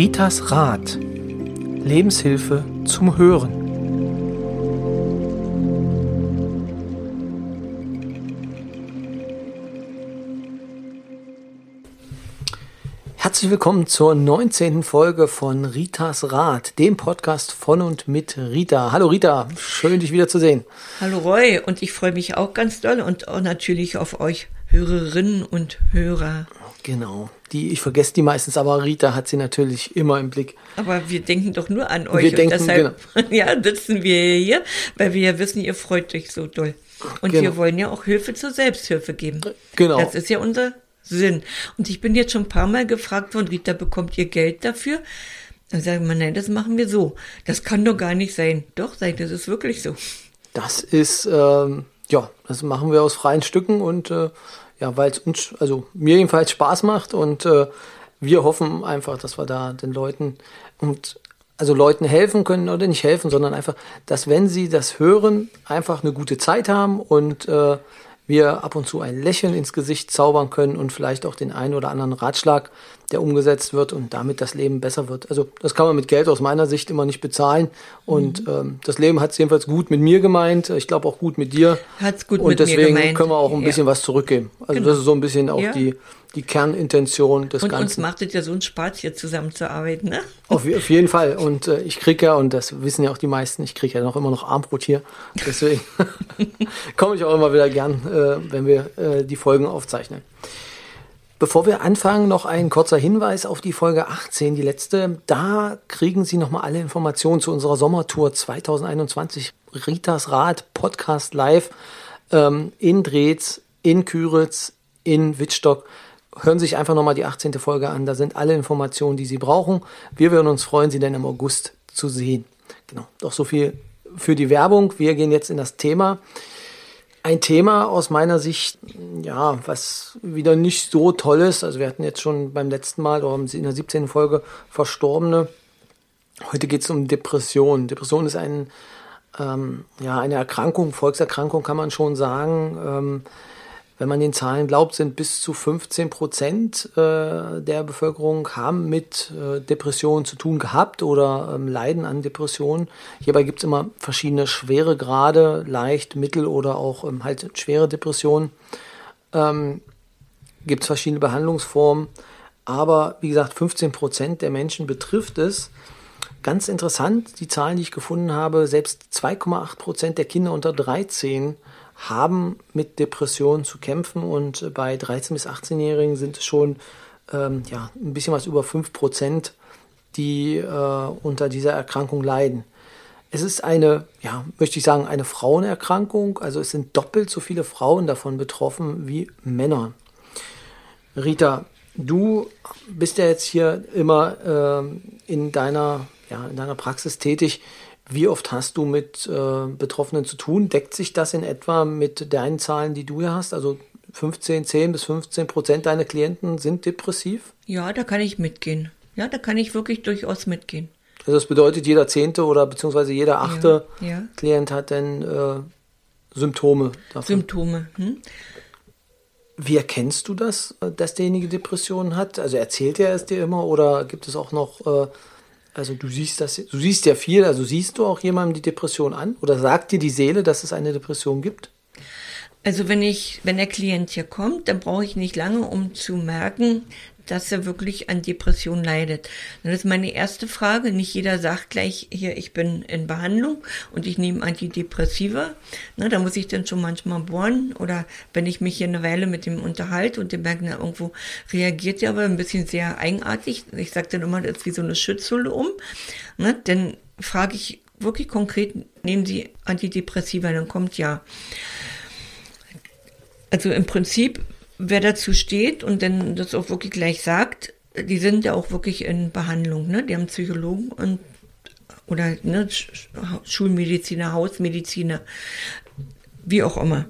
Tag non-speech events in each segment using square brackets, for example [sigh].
Ritas Rat. Lebenshilfe zum Hören. Herzlich willkommen zur 19. Folge von Ritas Rat, dem Podcast von und mit Rita. Hallo Rita, schön dich wiederzusehen. Hallo Roy und ich freue mich auch ganz doll und auch natürlich auf euch Hörerinnen und Hörer. Genau. Die, ich vergesse die meistens, aber Rita hat sie natürlich immer im Blick. Aber wir denken doch nur an euch. Wir denken, und deshalb genau. [laughs] ja, sitzen wir hier, weil wir ja wissen, ihr freut euch so doll. Und genau. wir wollen ja auch Hilfe zur Selbsthilfe geben. Genau. Das ist ja unser Sinn. Und ich bin jetzt schon ein paar Mal gefragt worden, Rita, bekommt ihr Geld dafür? Dann sagen wir, nein, das machen wir so. Das kann doch gar nicht sein. Doch, sagt, das ist wirklich so. Das ist, ähm, ja, das machen wir aus freien Stücken und äh, ja, weil es uns, also mir jedenfalls Spaß macht und äh, wir hoffen einfach, dass wir da den Leuten und also Leuten helfen können oder nicht helfen, sondern einfach, dass wenn sie das hören, einfach eine gute Zeit haben und äh, wir ab und zu ein Lächeln ins Gesicht zaubern können und vielleicht auch den einen oder anderen Ratschlag, der umgesetzt wird und damit das Leben besser wird. Also das kann man mit Geld aus meiner Sicht immer nicht bezahlen. Und mhm. ähm, das Leben hat es jedenfalls gut mit mir gemeint. Ich glaube auch gut mit dir. Hat's gut und mit deswegen mir gemeint. können wir auch ein bisschen ja. was zurückgeben. Also genau. das ist so ein bisschen auch ja. die die Kernintention des und Ganzen. Und uns macht es ja so einen Spaß, hier zusammenzuarbeiten, ne? Auf, auf jeden Fall. Und äh, ich kriege ja, und das wissen ja auch die meisten, ich kriege ja noch immer noch Armbrot hier. Deswegen [laughs] [laughs] komme ich auch immer wieder gern, äh, wenn wir äh, die Folgen aufzeichnen. Bevor wir anfangen, noch ein kurzer Hinweis auf die Folge 18, die letzte. Da kriegen Sie nochmal alle Informationen zu unserer Sommertour 2021. Ritas Rad Podcast Live ähm, in Drehz, in Küritz, in Wittstock. Hören Sie sich einfach nochmal die 18. Folge an. Da sind alle Informationen, die Sie brauchen. Wir würden uns freuen, Sie dann im August zu sehen. Genau. Doch so viel für die Werbung. Wir gehen jetzt in das Thema. Ein Thema aus meiner Sicht, ja, was wieder nicht so toll ist. Also wir hatten jetzt schon beim letzten Mal oder in der 17. Folge Verstorbene. Heute geht es um Depression. Depression ist ein, ähm, ja, eine Erkrankung, Volkserkrankung kann man schon sagen. Ähm, wenn man den Zahlen glaubt, sind bis zu 15 Prozent äh, der Bevölkerung haben mit äh, Depressionen zu tun gehabt oder ähm, leiden an Depressionen. Hierbei gibt es immer verschiedene schwere Grade, leicht, mittel oder auch ähm, halt schwere Depressionen. Ähm, gibt es verschiedene Behandlungsformen. Aber wie gesagt, 15 Prozent der Menschen betrifft es. Ganz interessant, die Zahlen, die ich gefunden habe, selbst 2,8 Prozent der Kinder unter 13 haben mit Depressionen zu kämpfen und bei 13- bis 18-Jährigen sind es schon ähm, ja, ein bisschen was über 5 Prozent, die äh, unter dieser Erkrankung leiden. Es ist eine, ja, möchte ich sagen, eine Frauenerkrankung. Also es sind doppelt so viele Frauen davon betroffen wie Männer. Rita, du bist ja jetzt hier immer äh, in, deiner, ja, in deiner Praxis tätig. Wie oft hast du mit äh, Betroffenen zu tun? Deckt sich das in etwa mit deinen Zahlen, die du hier hast? Also 15, 10 bis 15 Prozent deiner Klienten sind depressiv? Ja, da kann ich mitgehen. Ja, da kann ich wirklich durchaus mitgehen. Also das bedeutet, jeder zehnte oder beziehungsweise jeder achte ja, ja. Klient hat dann äh, Symptome davon. Symptome. Hm? Wie erkennst du das, dass derjenige Depressionen hat? Also erzählt er es dir immer oder gibt es auch noch äh, also du siehst das, du siehst ja viel, also siehst du auch jemandem die Depression an oder sagt dir die Seele, dass es eine Depression gibt? Also wenn ich, wenn der Klient hier kommt, dann brauche ich nicht lange, um zu merken, dass er wirklich an Depression leidet. Das ist meine erste Frage. Nicht jeder sagt gleich, hier, ich bin in Behandlung und ich nehme Antidepressiva. Na, da muss ich dann schon manchmal bohren. Oder wenn ich mich hier eine Weile mit dem unterhalte und der merke, irgendwo reagiert er aber ein bisschen sehr eigenartig. Ich sage dann immer, das ist wie so eine Schützhülle um. Na, dann frage ich wirklich konkret, nehmen Sie Antidepressiva? Dann kommt ja. Also im Prinzip wer dazu steht und dann das auch wirklich gleich sagt, die sind ja auch wirklich in Behandlung, ne? Die haben Psychologen und oder ne, Schulmediziner, Hausmediziner, wie auch immer.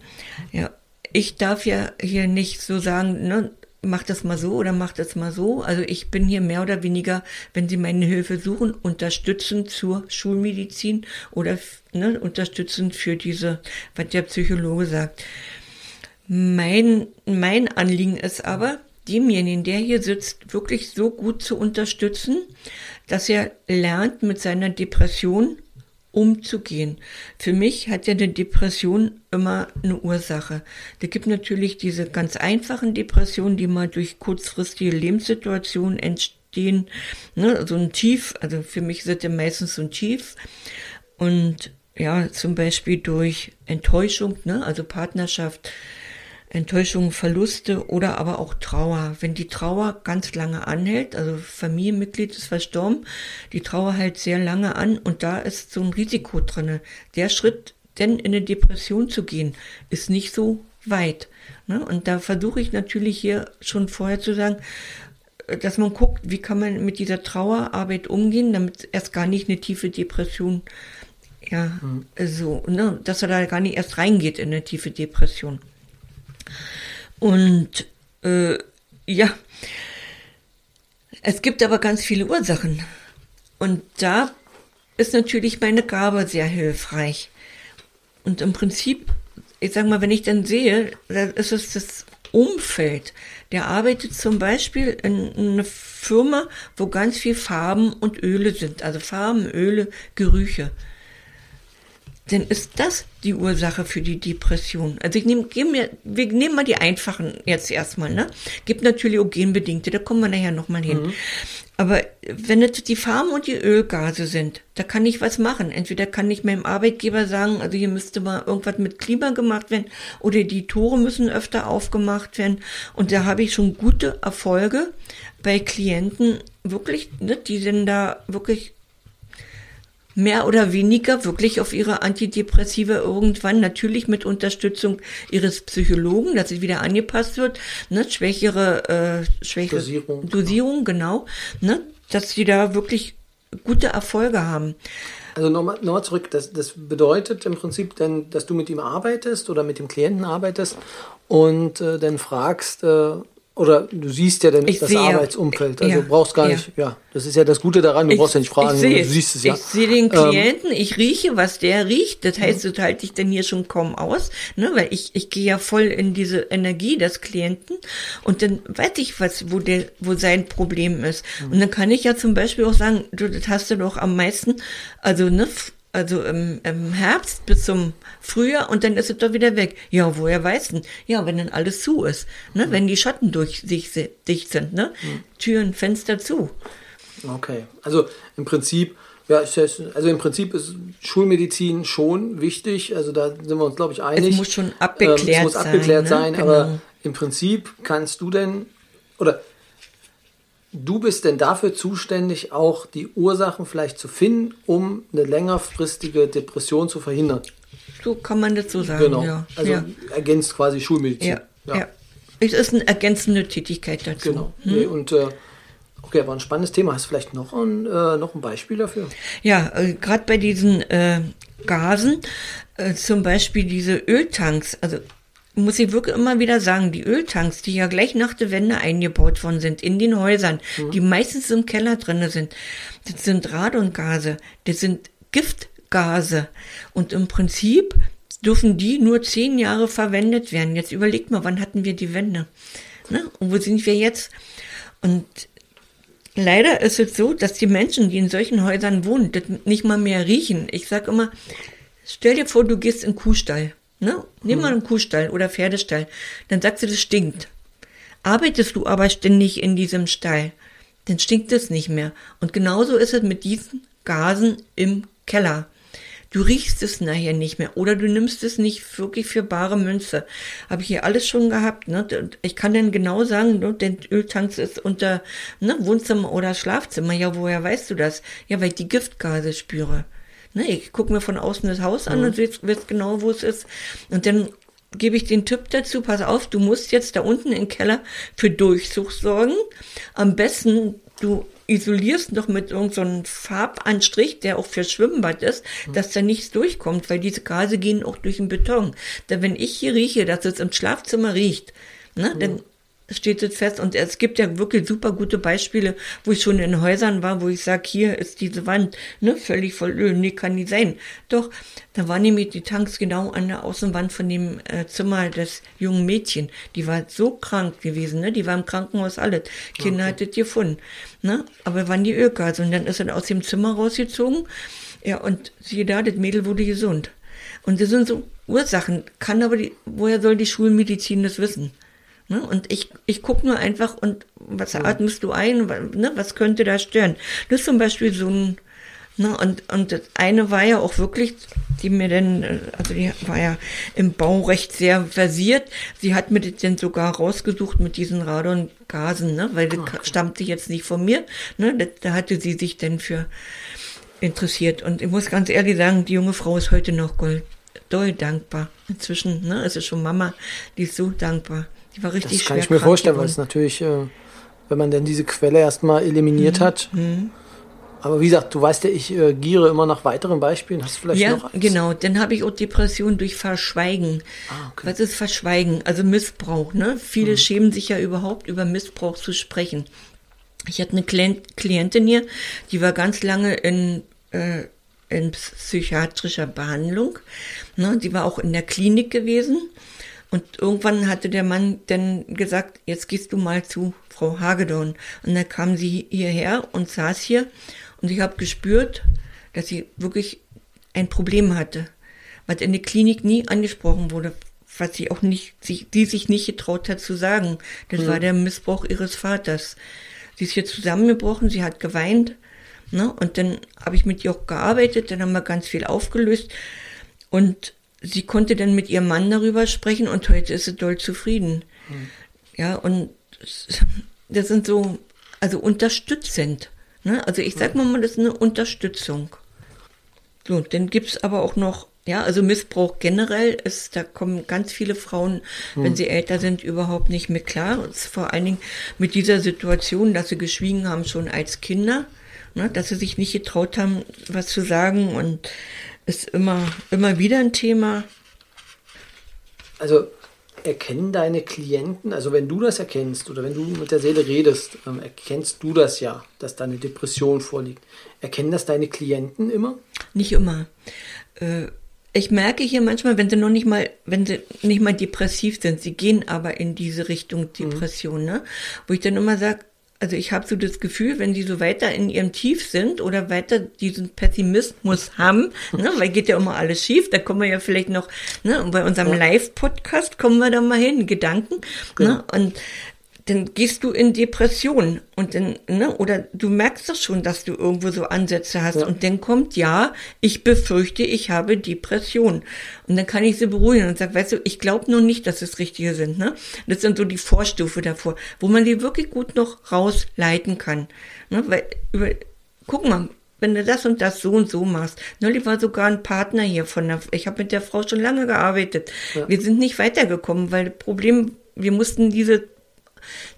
Ja, ich darf ja hier nicht so sagen, ne, mach das mal so oder mach das mal so. Also ich bin hier mehr oder weniger, wenn Sie meine Hilfe suchen, unterstützend zur Schulmedizin oder ne, unterstützend für diese, was der Psychologe sagt. Mein, mein Anliegen ist aber, demjenigen, der hier sitzt, wirklich so gut zu unterstützen, dass er lernt, mit seiner Depression umzugehen. Für mich hat ja eine Depression immer eine Ursache. Da gibt natürlich diese ganz einfachen Depressionen, die mal durch kurzfristige Lebenssituationen entstehen. Ne, so ein Tief, also für mich sind ja meistens so ein Tief. Und ja, zum Beispiel durch Enttäuschung, ne, also Partnerschaft, Enttäuschung, Verluste oder aber auch Trauer. Wenn die Trauer ganz lange anhält, also Familienmitglied ist verstorben, die Trauer hält sehr lange an und da ist so ein Risiko drinne. Der Schritt, denn in eine Depression zu gehen, ist nicht so weit. Ne? Und da versuche ich natürlich hier schon vorher zu sagen, dass man guckt, wie kann man mit dieser Trauerarbeit umgehen, damit erst gar nicht eine tiefe Depression, ja, mhm. so, ne, dass er da gar nicht erst reingeht in eine tiefe Depression. Und äh, ja, es gibt aber ganz viele Ursachen. Und da ist natürlich meine Gabe sehr hilfreich. Und im Prinzip, ich sag mal, wenn ich dann sehe, da ist es das Umfeld. Der arbeitet zum Beispiel in einer Firma, wo ganz viel Farben und Öle sind. Also Farben, Öle, Gerüche dann ist das die Ursache für die Depression. Also ich nehme, mir, wir nehmen mal die einfachen jetzt erstmal, ne? Gibt natürlich auch genbedingte, da kommen wir nachher nochmal hin. Mhm. Aber wenn es die Farben und die Ölgase sind, da kann ich was machen. Entweder kann ich meinem Arbeitgeber sagen, also hier müsste mal irgendwas mit Klima gemacht werden oder die Tore müssen öfter aufgemacht werden. Und da habe ich schon gute Erfolge bei Klienten, wirklich, ne, die sind da wirklich mehr oder weniger wirklich auf ihre Antidepressive irgendwann, natürlich mit Unterstützung ihres Psychologen, dass es wieder angepasst wird, ne, schwächere, äh, schwächere Dosierung, Dosierung genau, ne, dass sie da wirklich gute Erfolge haben. Also nochmal noch mal zurück, das, das bedeutet im Prinzip dann, dass du mit ihm arbeitest oder mit dem Klienten arbeitest und äh, dann fragst, äh, oder du siehst ja dann ich das sehe, Arbeitsumfeld. Also ja, du brauchst gar nicht, ja. das ist ja das Gute daran, du ich, brauchst ja nicht fragen, sehe, du siehst es ja. Ich sehe den ähm, Klienten, ähm, ich rieche, was der riecht. Das heißt, das halte ich dann hier schon kaum aus, ne? weil ich, ich gehe ja voll in diese Energie des Klienten und dann weiß ich, was, wo der, wo sein Problem ist. Mhm. Und dann kann ich ja zum Beispiel auch sagen, du, das hast du doch am meisten, also ne, also im, im Herbst bis zum Frühjahr und dann ist es doch wieder weg. Ja, woher weißt du? Ja, wenn dann alles zu ist, ne? Mhm. wenn die Schatten durch sich dicht sind, ne? Mhm. Türen, Fenster zu. Okay, also im Prinzip, ja, also im Prinzip ist Schulmedizin schon wichtig. Also da sind wir uns, glaube ich, einig. Es muss schon abgeklärt sein. Ähm, es muss abgeklärt sein, sein ne? genau. aber im Prinzip kannst du denn, oder Du bist denn dafür zuständig, auch die Ursachen vielleicht zu finden, um eine längerfristige Depression zu verhindern? So kann man das so sagen. Genau. Ja. Also ja. ergänzt quasi Schulmedizin. Ja. ja. ja. Es ist eine ergänzende Tätigkeit dazu. Genau. Hm? Nee, und äh, okay, war ein spannendes Thema. Hast du vielleicht noch ein, äh, noch ein Beispiel dafür? Ja, äh, gerade bei diesen äh, Gasen, äh, zum Beispiel diese Öltanks, also muss ich wirklich immer wieder sagen, die Öltanks, die ja gleich nach der Wende eingebaut worden sind, in den Häusern, mhm. die meistens im Keller drinne sind, das sind Radongase, das sind Giftgase. Und im Prinzip dürfen die nur zehn Jahre verwendet werden. Jetzt überlegt mal, wann hatten wir die Wende? Ne? Und wo sind wir jetzt? Und leider ist es so, dass die Menschen, die in solchen Häusern wohnen, das nicht mal mehr riechen. Ich sag immer, stell dir vor, du gehst in den Kuhstall. Ne? Nimm hm. mal einen Kuhstall oder Pferdestall. Dann sagst du, das stinkt. Arbeitest du aber ständig in diesem Stall, dann stinkt es nicht mehr. Und genauso ist es mit diesen Gasen im Keller. Du riechst es nachher nicht mehr oder du nimmst es nicht wirklich für bare Münze. Habe ich hier alles schon gehabt. Ne? Ich kann dann genau sagen, ne, der Öltank ist unter ne, Wohnzimmer oder Schlafzimmer. Ja, woher weißt du das? Ja, weil ich die Giftgase spüre. Ne, ich gucke mir von außen das Haus an mhm. und weiß, genau, wo es ist. Und dann gebe ich den Tipp dazu, pass auf, du musst jetzt da unten im Keller für Durchsuch sorgen. Am besten, du isolierst noch mit irgendeinem so Farbanstrich, der auch für Schwimmbad ist, mhm. dass da nichts durchkommt, weil diese Gase gehen auch durch den Beton. Denn wenn ich hier rieche, dass es im Schlafzimmer riecht, ne, mhm. dann steht es fest. Und es gibt ja wirklich super gute Beispiele, wo ich schon in Häusern war, wo ich sage, hier ist diese Wand, ne, völlig voll Öl. Nee, kann nicht sein. Doch, da war nämlich die Tanks genau an der Außenwand von dem äh, Zimmer des jungen Mädchen. Die war so krank gewesen, ne? Die war im Krankenhaus alles. Kinder okay. hat das gefunden. Ne? Aber waren die Ölgase. Und dann ist er aus dem Zimmer rausgezogen. Ja, und siehe da, das Mädel wurde gesund. Und das sind so Ursachen. Kann aber die, woher soll die Schulmedizin das wissen? Ne? Und ich, ich gucke nur einfach und was ja. atmest du ein, ne? was könnte da stören? Das ist zum Beispiel so ein, ne? und, und das eine war ja auch wirklich, die mir denn, also die war ja im Baurecht sehr versiert. Sie hat mir das denn sogar rausgesucht mit diesen Radongasen, ne? weil das okay. stammte jetzt nicht von mir. Ne? Das, da hatte sie sich denn für interessiert. Und ich muss ganz ehrlich sagen, die junge Frau ist heute noch Gold doll dankbar. Inzwischen, ne, ist es schon Mama, die ist so dankbar. Die war richtig Das kann ich mir vorstellen, weil es natürlich, äh, wenn man denn diese Quelle erstmal eliminiert mhm. hat. Mhm. Aber wie gesagt, du weißt ja, ich äh, giere immer nach weiteren Beispielen. Hast du vielleicht ja, noch eins? genau. Dann habe ich auch Depression durch Verschweigen. Ah, okay. Was ist Verschweigen? Also Missbrauch. Ne? Viele mhm. schämen sich ja überhaupt über Missbrauch zu sprechen. Ich hatte eine Klientin hier, die war ganz lange in äh, in psychiatrischer Behandlung. Ne, die war auch in der Klinik gewesen. Und irgendwann hatte der Mann dann gesagt, jetzt gehst du mal zu Frau Hagedorn. Und dann kam sie hierher und saß hier. Und ich habe gespürt, dass sie wirklich ein Problem hatte, was in der Klinik nie angesprochen wurde, was sie auch nicht, sie, die sich nicht getraut hat zu sagen. Das mhm. war der Missbrauch ihres Vaters. Sie ist hier zusammengebrochen, sie hat geweint Ne? Und dann habe ich mit ihr auch gearbeitet, dann haben wir ganz viel aufgelöst. Und sie konnte dann mit ihrem Mann darüber sprechen und heute ist sie doll zufrieden. Mhm. Ja, und [laughs] das sind so, also unterstützend. Ne? Also ich sag mal, das ist eine Unterstützung. So, dann gibt's aber auch noch, ja, also Missbrauch generell ist, da kommen ganz viele Frauen, mhm. wenn sie älter sind, überhaupt nicht mehr klar. Und vor allen Dingen mit dieser Situation, dass sie geschwiegen haben schon als Kinder ne, dass sie sich nicht getraut haben, was zu sagen und ist immer, immer wieder ein Thema. Also erkennen deine Klienten, also wenn du das erkennst oder wenn du mit der Seele redest, ähm, erkennst du das ja, dass da eine Depression vorliegt. Erkennen das deine Klienten immer? Nicht immer. Äh, ich merke hier manchmal, wenn sie noch nicht mal, wenn sie nicht mal depressiv sind, sie gehen aber in diese Richtung mhm. Depression, mhm. ne? Wo ich dann immer sage, also ich habe so das Gefühl, wenn die so weiter in ihrem Tief sind oder weiter diesen Pessimismus haben, ne, weil geht ja immer alles schief, da kommen wir ja vielleicht noch, ne, bei unserem Live-Podcast kommen wir da mal hin, Gedanken, ne, genau. ne, und dann gehst du in Depression und dann, ne, oder du merkst doch schon, dass du irgendwo so Ansätze hast ja. und dann kommt, ja, ich befürchte, ich habe Depression. Und dann kann ich sie beruhigen und sage, weißt du, ich glaube nur nicht, dass es richtige sind, ne? Das sind so die Vorstufe davor, wo man die wirklich gut noch rausleiten kann, ne, weil, über, guck mal, wenn du das und das so und so machst. Neulich war sogar ein Partner hier von der, ich habe mit der Frau schon lange gearbeitet. Ja. Wir sind nicht weitergekommen, weil das Problem, wir mussten diese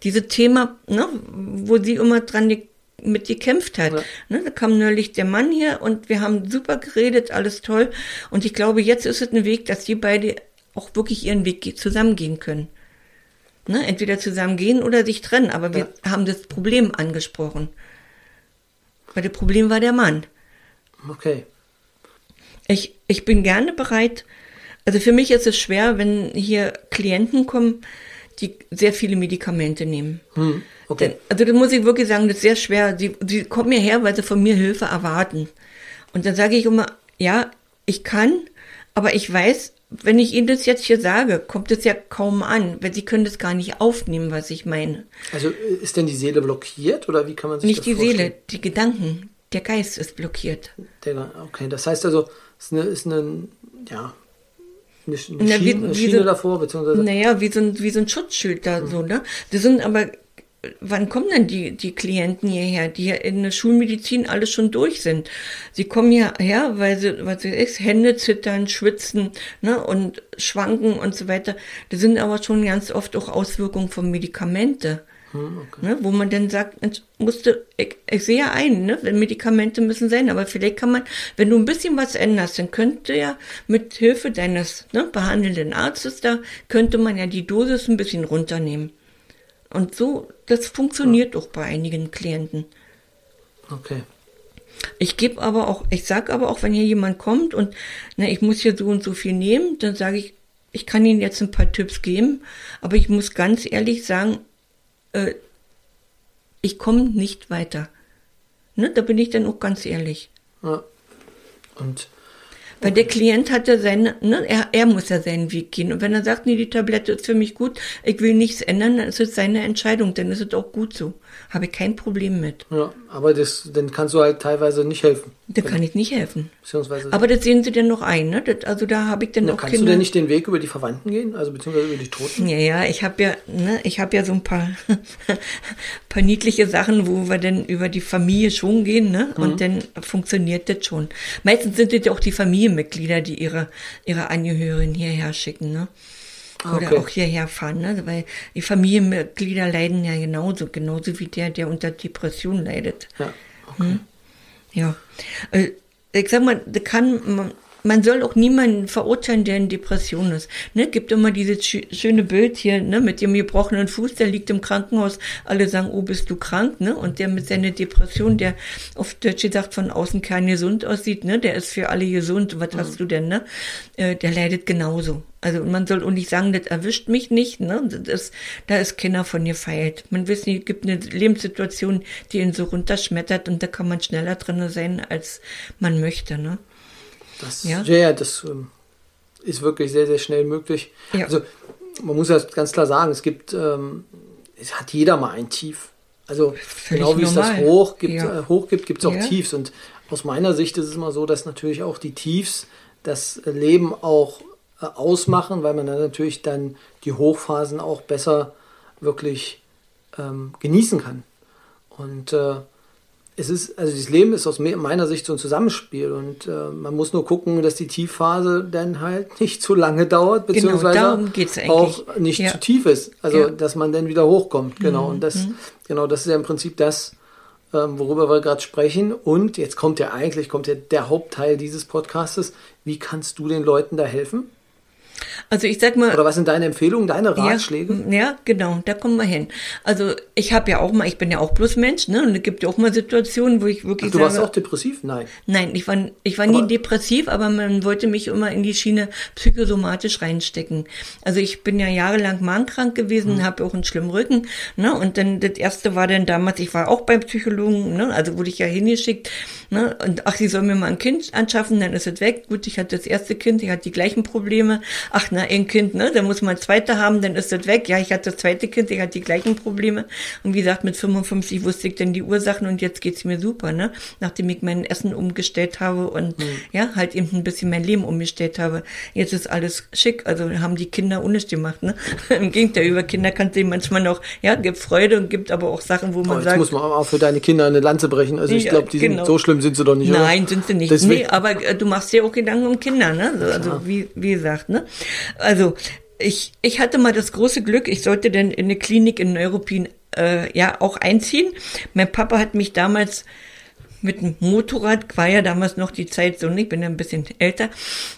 diese Thema, ne, wo sie immer dran mit gekämpft hat. Ja. Ne, da kam neulich der Mann hier und wir haben super geredet, alles toll. Und ich glaube, jetzt ist es ein Weg, dass die beide auch wirklich ihren Weg zusammengehen können. Ne, entweder zusammengehen oder sich trennen, aber wir ja. haben das Problem angesprochen. Weil das Problem war der Mann. Okay. Ich, ich bin gerne bereit, also für mich ist es schwer, wenn hier Klienten kommen, die sehr viele Medikamente nehmen. Hm, okay. Denn, also da muss ich wirklich sagen, das ist sehr schwer. Sie, sie kommen hierher, weil sie von mir Hilfe erwarten. Und dann sage ich immer, ja, ich kann, aber ich weiß, wenn ich Ihnen das jetzt hier sage, kommt es ja kaum an, weil Sie können das gar nicht aufnehmen, was ich meine. Also äh, ist denn die Seele blockiert oder wie kann man sich nicht das die Seele, die Gedanken, der Geist ist blockiert. okay, das heißt also, es ist eine, ist eine ja, eine, eine, Na, Schiene, wie, Schiene so, davor, beziehungsweise. Naja, wie so ein, wie so ein Schutzschild da mhm. so, ne? Das sind aber, wann kommen denn die, die Klienten hierher, die ja in der Schulmedizin alles schon durch sind? Sie kommen hierher, weil sie, was sie ist, Hände zittern, schwitzen, ne, und schwanken und so weiter. Das sind aber schon ganz oft auch Auswirkungen von Medikamente. Hm, okay. Ne, wo man dann sagt, musste, ich, ich sehe ja ein, ne, Medikamente müssen sein, aber vielleicht kann man, wenn du ein bisschen was änderst, dann könnte ja mit Hilfe deines ne, behandelnden Arztes da, könnte man ja die Dosis ein bisschen runternehmen. Und so, das funktioniert ja. doch bei einigen Klienten. Okay. Ich gebe aber auch, ich sage aber auch, wenn hier jemand kommt und na, ich muss hier so und so viel nehmen, dann sage ich, ich kann Ihnen jetzt ein paar Tipps geben, aber ich muss ganz ehrlich sagen, äh, ich komme nicht weiter. Ne, da bin ich dann auch ganz ehrlich. Ja. Und weil der Klient hat ja seine, ne, er, er muss ja seinen Weg gehen. Und wenn er sagt, nee, die Tablette ist für mich gut, ich will nichts ändern, dann ist es seine Entscheidung, dann ist es auch gut so. Habe ich kein Problem mit. Ja, aber das, dann kannst du halt teilweise nicht helfen. Da kann ich nicht helfen. Beziehungsweise aber das sehen sie dann noch ein, ne? Das, also da habe ich dann auch Kannst Kinder. du denn nicht den Weg über die Verwandten gehen, also beziehungsweise über die Toten? Ja, ja, ich habe ja, ne, ich habe ja so ein paar, [laughs] paar niedliche Sachen, wo wir dann über die Familie schon gehen, ne? Und mhm. dann funktioniert das schon. Meistens sind es ja auch die Familienmitglieder, die ihre, ihre Angehörigen hierher schicken, ne? Oder okay. auch hierher fahren, ne? weil die Familienmitglieder leiden ja genauso, genauso wie der, der unter Depression leidet. Ja. Okay. Hm? Ja. Äh, ich sag mal, da kann, man soll auch niemanden verurteilen, der in Depression ist. Ne, gibt immer dieses schöne Bild hier, ne, mit dem gebrochenen Fuß, der liegt im Krankenhaus. Alle sagen, oh, bist du krank, ne? Und der mit seiner Depression, der auf Deutsch gesagt von außen kein gesund aussieht, ne, der ist für alle gesund. Was mhm. hast du denn, ne? Äh, der leidet genauso. Also man soll auch nicht sagen, das erwischt mich nicht, ne? Das, da ist keiner von gefeilt. Man weiß nicht, es gibt eine Lebenssituation, die ihn so runterschmettert und da kann man schneller drin sein, als man möchte, ne? Das, ja? ja, das ähm, ist wirklich sehr, sehr schnell möglich. Ja. Also man muss ja ganz klar sagen, es gibt, ähm, es hat jeder mal ein Tief. Also Völlig genau wie normal. es das Hoch gibt, ja. äh, Hoch gibt, gibt es auch ja. Tiefs. Und aus meiner Sicht ist es immer so, dass natürlich auch die Tiefs das Leben auch äh, ausmachen, weil man dann natürlich dann die Hochphasen auch besser wirklich ähm, genießen kann. Und äh, es ist, also das Leben ist aus meiner Sicht so ein Zusammenspiel und äh, man muss nur gucken, dass die Tiefphase dann halt [laughs] nicht zu lange dauert, genau, beziehungsweise genau, auch nicht ja. zu tief ist. Also ja. dass man dann wieder hochkommt. Genau. Mhm. Und das, mhm. genau, das ist ja im Prinzip das, ähm, worüber wir gerade sprechen. Und jetzt kommt ja eigentlich, kommt ja der Hauptteil dieses Podcastes. Wie kannst du den Leuten da helfen? Also ich sag mal. Oder was sind deine Empfehlungen, deine Ratschläge? Ja, ja genau, da kommen wir hin. Also ich habe ja auch mal, ich bin ja auch bloß Mensch, ne? Und es gibt ja auch mal Situationen, wo ich wirklich. Ach, du sage, warst auch depressiv? Nein. Nein, ich war, ich war nie depressiv, aber man wollte mich immer in die Schiene psychosomatisch reinstecken. Also ich bin ja jahrelang magenkrank gewesen, mhm. habe auch einen schlimmen Rücken, ne? Und dann das erste war dann damals, ich war auch beim Psychologen, ne? Also wurde ich ja hingeschickt, ne? Und ach, sie soll mir mal ein Kind anschaffen, dann ist es weg. Gut, ich hatte das erste Kind, ich hatte die gleichen Probleme ach na, ein Kind, ne, da muss man ein zweite haben, dann ist das weg. Ja, ich hatte das zweite Kind, ich hatte die gleichen Probleme. Und wie gesagt, mit 55 wusste ich dann die Ursachen und jetzt geht's mir super, ne, nachdem ich mein Essen umgestellt habe und mhm. ja, halt eben ein bisschen mein Leben umgestellt habe. Jetzt ist alles schick, also haben die Kinder unnötig gemacht, ne. [laughs] Im Gegenteil, über Kinder kannst du manchmal noch, ja, gibt Freude und gibt aber auch Sachen, wo man aber jetzt sagt. muss man auch für deine Kinder eine Lanze brechen. Also ich ja, glaube, die genau. sind so schlimm sind sie doch nicht. Nein, oder? sind sie nicht. Deswegen. Nee, aber äh, du machst dir auch Gedanken um Kinder, ne? Also, ja. wie, wie gesagt, ne? Also ich, ich hatte mal das große Glück, ich sollte denn in eine Klinik in Neuruppin äh, ja auch einziehen. Mein Papa hat mich damals mit dem Motorrad, war ja damals noch die Zeit so, ich bin ja ein bisschen älter,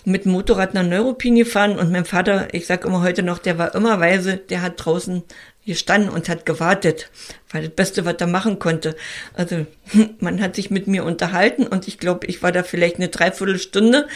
mit dem Motorrad nach Neuruppin gefahren und mein Vater, ich sag immer heute noch, der war immer weise, der hat draußen gestanden und hat gewartet war das Beste, was er machen konnte. Also [laughs] man hat sich mit mir unterhalten und ich glaube, ich war da vielleicht eine Dreiviertelstunde,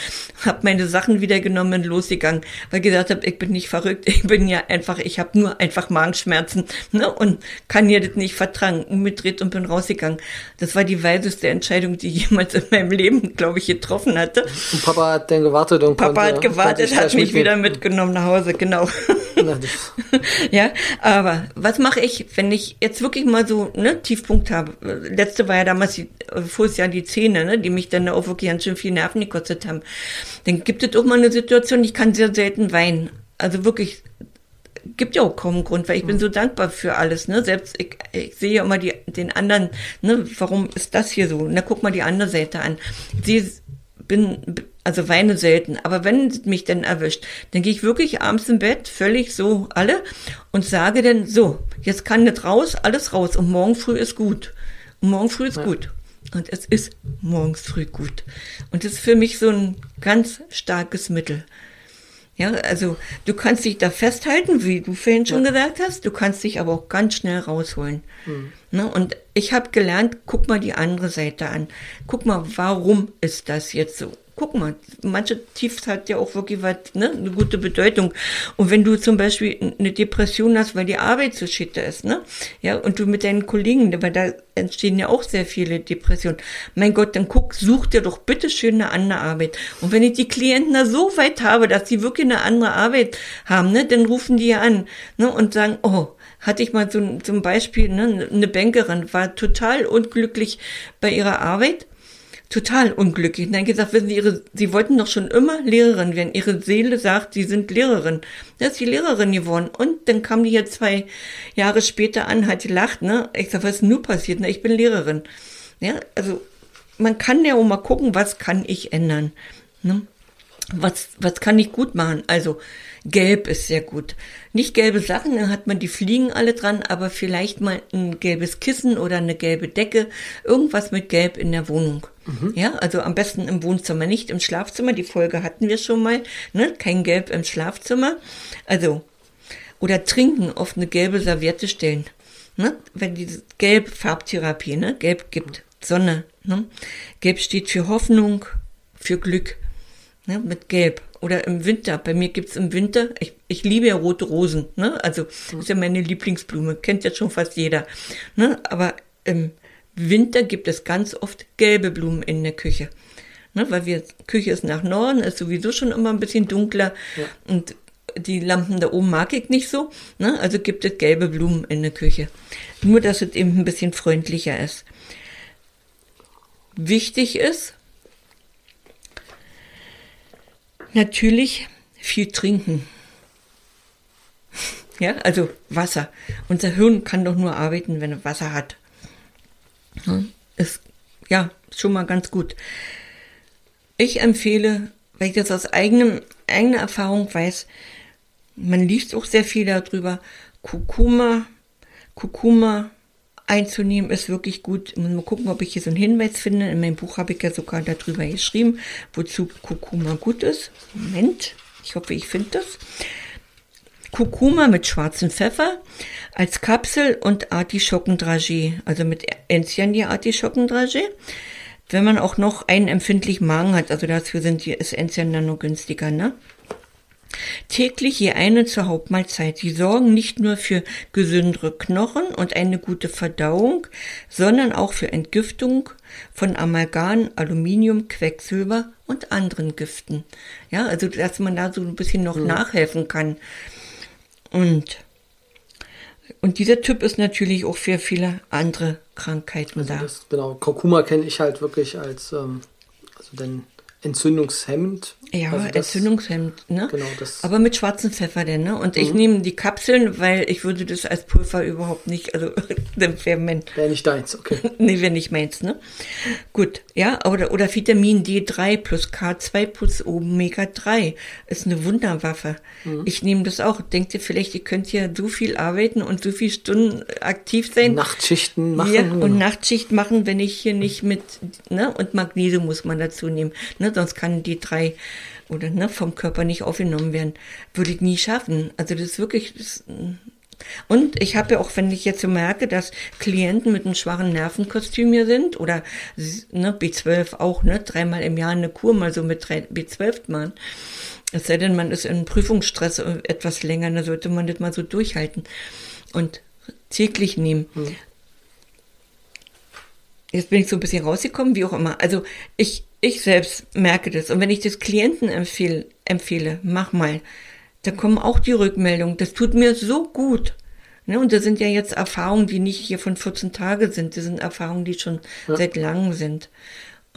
habe meine Sachen wieder genommen und losgegangen, weil ich gesagt habe, ich bin nicht verrückt, ich bin ja einfach, ich habe nur einfach Magenschmerzen ne, und kann ja das nicht vertragen. Umgedreht und bin rausgegangen. Das war die weiseste Entscheidung, die ich jemals in meinem Leben, glaube ich, getroffen hatte. Und Papa hat dann gewartet und Papa konnte, hat gewartet, hat mich wieder mitgenommen nach Hause, genau. [laughs] ja, aber was mache ich, wenn ich jetzt wirklich mal so ne, Tiefpunkt habe. Letzte war ja damals die, voriges Jahr die Zähne, ne, die mich dann auch wirklich ganz schön viel Nerven gekostet haben. Dann gibt es auch mal eine Situation, ich kann sehr selten weinen. Also wirklich, gibt ja auch kaum einen Grund, weil ich bin mhm. so dankbar für alles, ne? Selbst ich, ich sehe ja immer die, den anderen, ne? Warum ist das hier so? Na, guck mal die andere Seite an. Ich sehe, bin, also weine selten, aber wenn es mich denn erwischt, dann gehe ich wirklich abends im Bett, völlig so alle, und sage dann, so, jetzt kann nicht raus, alles raus und morgen früh ist gut. Und morgen früh ist ja. gut. Und es ist morgens früh gut. Und das ist für mich so ein ganz starkes Mittel. Ja, also du kannst dich da festhalten, wie du vorhin schon ja. gesagt hast, du kannst dich aber auch ganz schnell rausholen. Mhm. Ne? Und ich habe gelernt, guck mal die andere Seite an. Guck mal, warum ist das jetzt so? Guck mal, manche Tiefs hat ja auch wirklich was, ne, eine gute Bedeutung. Und wenn du zum Beispiel eine Depression hast, weil die Arbeit so schitter ist, ne, ja, und du mit deinen Kollegen, weil da entstehen ja auch sehr viele Depressionen. Mein Gott, dann guck, such dir doch bitte schön eine andere Arbeit. Und wenn ich die Klienten da so weit habe, dass sie wirklich eine andere Arbeit haben, ne, dann rufen die ja an, ne, und sagen, oh, hatte ich mal so zum Beispiel, ne, eine Bankerin war total unglücklich bei ihrer Arbeit total unglücklich. Und dann gesagt, wissen Sie, ihre, Sie wollten doch schon immer Lehrerin werden. Ihre Seele sagt, Sie sind Lehrerin. Da ist sie Lehrerin geworden. Und dann kam die hier zwei Jahre später an, hat gelacht, ne? Ich sag, was ist nur passiert? Na, ich bin Lehrerin. Ja, also, man kann ja auch mal gucken, was kann ich ändern, ne? Was, was kann ich gut machen? Also, Gelb ist sehr gut. Nicht gelbe Sachen, dann hat man die Fliegen alle dran, aber vielleicht mal ein gelbes Kissen oder eine gelbe Decke, irgendwas mit Gelb in der Wohnung. Mhm. Ja, also am besten im Wohnzimmer, nicht im Schlafzimmer. Die Folge hatten wir schon mal, ne? Kein Gelb im Schlafzimmer. Also, oder trinken auf eine gelbe Serviette stellen. Ne? Wenn diese Gelb-Farbtherapie, ne? Gelb gibt Sonne. Ne? Gelb steht für Hoffnung, für Glück. Ne? Mit Gelb oder im Winter. Bei mir gibt's im Winter, ich, ich liebe ja rote Rosen, ne? Also das ist ja meine Lieblingsblume, kennt ja schon fast jeder. Ne? Aber im Winter gibt es ganz oft gelbe Blumen in der Küche. Ne? Weil wir, Küche ist nach Norden, ist sowieso schon immer ein bisschen dunkler ja. und die Lampen da oben mag ich nicht so. Ne? Also gibt es gelbe Blumen in der Küche. Nur, dass es eben ein bisschen freundlicher ist. Wichtig ist, Natürlich viel trinken. Ja, also Wasser. Unser Hirn kann doch nur arbeiten, wenn er Wasser hat. Ist, ja, schon mal ganz gut. Ich empfehle, weil ich das aus eigenem, eigener Erfahrung weiß, man liest auch sehr viel darüber, Kurkuma, Kurkuma einzunehmen, ist wirklich gut. Mal gucken, ob ich hier so einen Hinweis finde. In meinem Buch habe ich ja sogar darüber geschrieben, wozu Kurkuma gut ist. Moment, ich hoffe, ich finde das. Kurkuma mit schwarzem Pfeffer als Kapsel und Artischockendragé, also mit Enziani Artischockendragé. Wenn man auch noch einen empfindlichen Magen hat, also dafür sind die, ist Enzian dann nur günstiger, ne? Täglich je eine zur Hauptmahlzeit. Sie sorgen nicht nur für gesündere Knochen und eine gute Verdauung, sondern auch für Entgiftung von Amalgam, Aluminium, Quecksilber und anderen Giften. Ja, also dass man da so ein bisschen noch mhm. nachhelfen kann. Und und dieser Typ ist natürlich auch für viele andere Krankheiten also da. Das, genau, Kurkuma kenne ich halt wirklich als ähm, also den entzündungshemmend. Ja, also das, entzündungshemmend, ne? Genau, das. Aber mit schwarzem Pfeffer denn, ne? Und mhm. ich nehme die Kapseln, weil ich würde das als Pulver überhaupt nicht, also [laughs] wäre wär nicht deins, okay. [laughs] nee, wäre nicht meins, ne? Gut, ja, oder, oder Vitamin D3 plus K2 plus Omega 3 ist eine Wunderwaffe. Mhm. Ich nehme das auch. Denkt ihr vielleicht, ihr könnt hier so viel arbeiten und so viele Stunden aktiv sein? Nachtschichten machen. Ja, und Nachtschicht machen, wenn ich hier nicht mit, ne? Und Magnesium muss man dazu nehmen, ne? Sonst kann D3 oder ne, vom Körper nicht aufgenommen werden. Würde ich nie schaffen. Also das ist wirklich. Das, und ich habe ja auch, wenn ich jetzt so merke, dass Klienten mit einem schwachen Nervenkostüm hier sind oder ne, B12 auch, ne, dreimal im Jahr eine Kur mal so mit B12 machen. Es sei denn, man ist in Prüfungsstress etwas länger, dann sollte man das mal so durchhalten und täglich nehmen. Hm. Jetzt bin ich so ein bisschen rausgekommen, wie auch immer. Also ich, ich selbst merke das. Und wenn ich das Klienten empfehle, empfehle, mach mal, da kommen auch die Rückmeldungen. Das tut mir so gut. Ne? Und das sind ja jetzt Erfahrungen, die nicht hier von 14 Tagen sind. Das sind Erfahrungen, die schon ja. seit langem sind.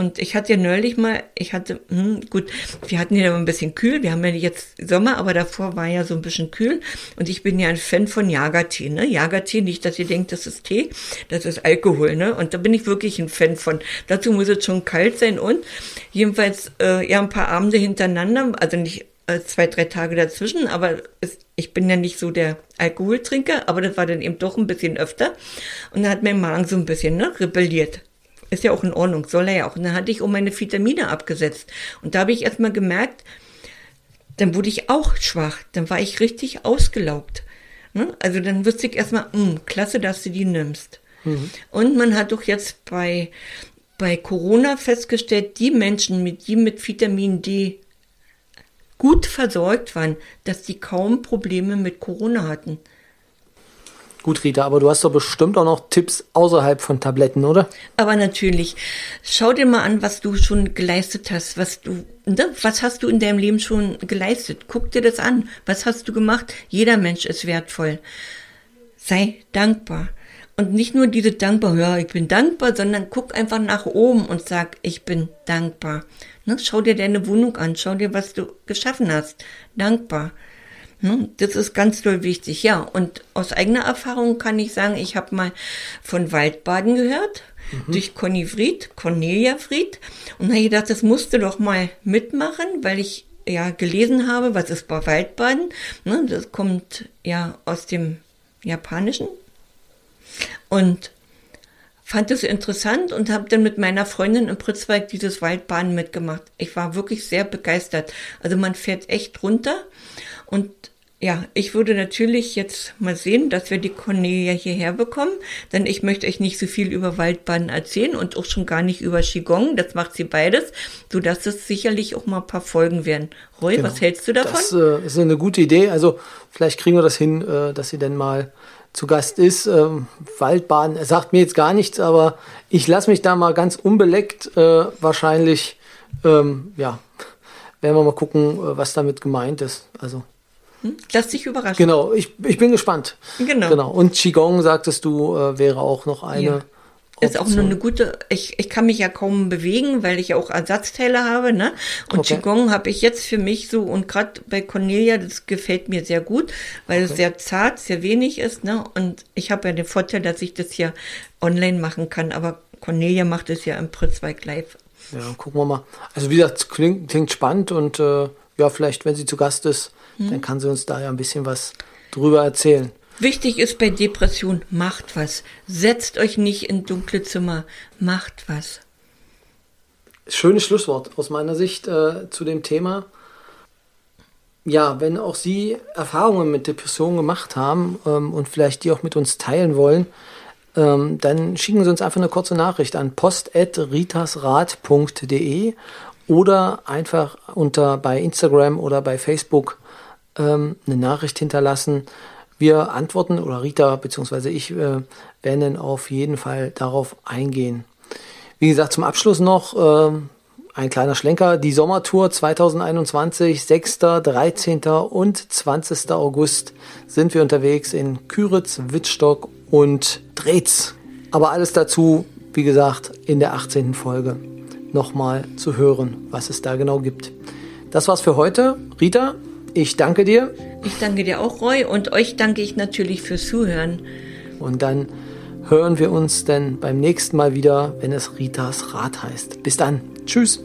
Und ich hatte ja neulich mal, ich hatte, hm, gut, wir hatten ja ein bisschen kühl, wir haben ja jetzt Sommer, aber davor war ja so ein bisschen kühl. Und ich bin ja ein Fan von Jagertee, ne? Jagertee, nicht, dass ihr denkt, das ist Tee, das ist Alkohol, ne? Und da bin ich wirklich ein Fan von. Dazu muss es schon kalt sein und jedenfalls, äh, ja, ein paar Abende hintereinander, also nicht äh, zwei, drei Tage dazwischen, aber es, ich bin ja nicht so der Alkoholtrinker, aber das war dann eben doch ein bisschen öfter. Und da hat mein Magen so ein bisschen, ne, rebelliert. Ist ja auch in Ordnung, soll er ja auch. Und dann hatte ich um meine Vitamine abgesetzt. Und da habe ich erstmal gemerkt, dann wurde ich auch schwach. Dann war ich richtig ausgelaugt. Ne? Also dann wusste ich erstmal, mh, hm, klasse, dass du die nimmst. Mhm. Und man hat doch jetzt bei, bei Corona festgestellt, die Menschen, mit, die mit Vitamin D gut versorgt waren, dass die kaum Probleme mit Corona hatten. Gut, Rita, aber du hast doch bestimmt auch noch Tipps außerhalb von Tabletten, oder? Aber natürlich. Schau dir mal an, was du schon geleistet hast, was du, ne? was hast du in deinem Leben schon geleistet? Guck dir das an. Was hast du gemacht? Jeder Mensch ist wertvoll. Sei dankbar. Und nicht nur diese dankbar, ja, ich bin dankbar, sondern guck einfach nach oben und sag, ich bin dankbar. Ne? Schau dir deine Wohnung an, schau dir, was du geschaffen hast. Dankbar. Ne? Das ist ganz doll wichtig, ja. Und aus eigener Erfahrung kann ich sagen, ich habe mal von Waldbaden gehört, mhm. durch Conny Fried, Cornelia Fried. Und da habe ich gedacht, das musste doch mal mitmachen, weil ich ja gelesen habe, was ist bei Waldbaden. Ne? Das kommt ja aus dem Japanischen. Und fand es interessant und habe dann mit meiner Freundin im Pritzwald dieses Waldbaden mitgemacht. Ich war wirklich sehr begeistert. Also man fährt echt runter und ja, ich würde natürlich jetzt mal sehen, dass wir die Cornelia hierher bekommen, denn ich möchte euch nicht so viel über Waldbaden erzählen und auch schon gar nicht über Qigong. Das macht sie beides, sodass es sicherlich auch mal ein paar Folgen werden. Roy, genau. was hältst du davon? Das äh, ist eine gute Idee. Also vielleicht kriegen wir das hin, äh, dass sie denn mal zu Gast ist. Ähm, Waldbaden, er sagt mir jetzt gar nichts, aber ich lasse mich da mal ganz unbeleckt äh, wahrscheinlich, ähm, ja, werden wir mal gucken, äh, was damit gemeint ist. Also hm? Lass dich überraschen. Genau, ich, ich bin gespannt. Genau. genau. Und Qigong, sagtest du, äh, wäre auch noch eine. Ja. Ist auch nur eine gute, ich, ich kann mich ja kaum bewegen, weil ich ja auch Ersatzteile habe, ne? Und okay. Qigong habe ich jetzt für mich so, und gerade bei Cornelia, das gefällt mir sehr gut, weil okay. es sehr zart, sehr wenig ist, ne? Und ich habe ja den Vorteil, dass ich das hier online machen kann, aber Cornelia macht es ja im Pritzweig live. Ja, gucken wir mal. Also wie gesagt, klingt, klingt spannend und äh, ja, vielleicht, wenn sie zu Gast ist, hm. dann kann sie uns da ja ein bisschen was drüber erzählen. Wichtig ist bei Depression, macht was. Setzt euch nicht in dunkle Zimmer, macht was. Schönes Schlusswort aus meiner Sicht äh, zu dem Thema. Ja, wenn auch Sie Erfahrungen mit Depressionen gemacht haben ähm, und vielleicht die auch mit uns teilen wollen, ähm, dann schicken Sie uns einfach eine kurze Nachricht an post.ritasrat.de oder einfach unter bei Instagram oder bei Facebook ähm, eine Nachricht hinterlassen. Wir antworten oder Rita bzw. ich äh, werden auf jeden Fall darauf eingehen. Wie gesagt, zum Abschluss noch äh, ein kleiner Schlenker. Die Sommertour 2021, 6., 13. und 20. August sind wir unterwegs in Küritz, Wittstock und Drehz. Aber alles dazu, wie gesagt, in der 18. Folge nochmal zu hören, was es da genau gibt. Das war's für heute. Rita, ich danke dir. Ich danke dir auch, Roy, und euch danke ich natürlich fürs Zuhören. Und dann hören wir uns dann beim nächsten Mal wieder, wenn es Ritas Rat heißt. Bis dann. Tschüss.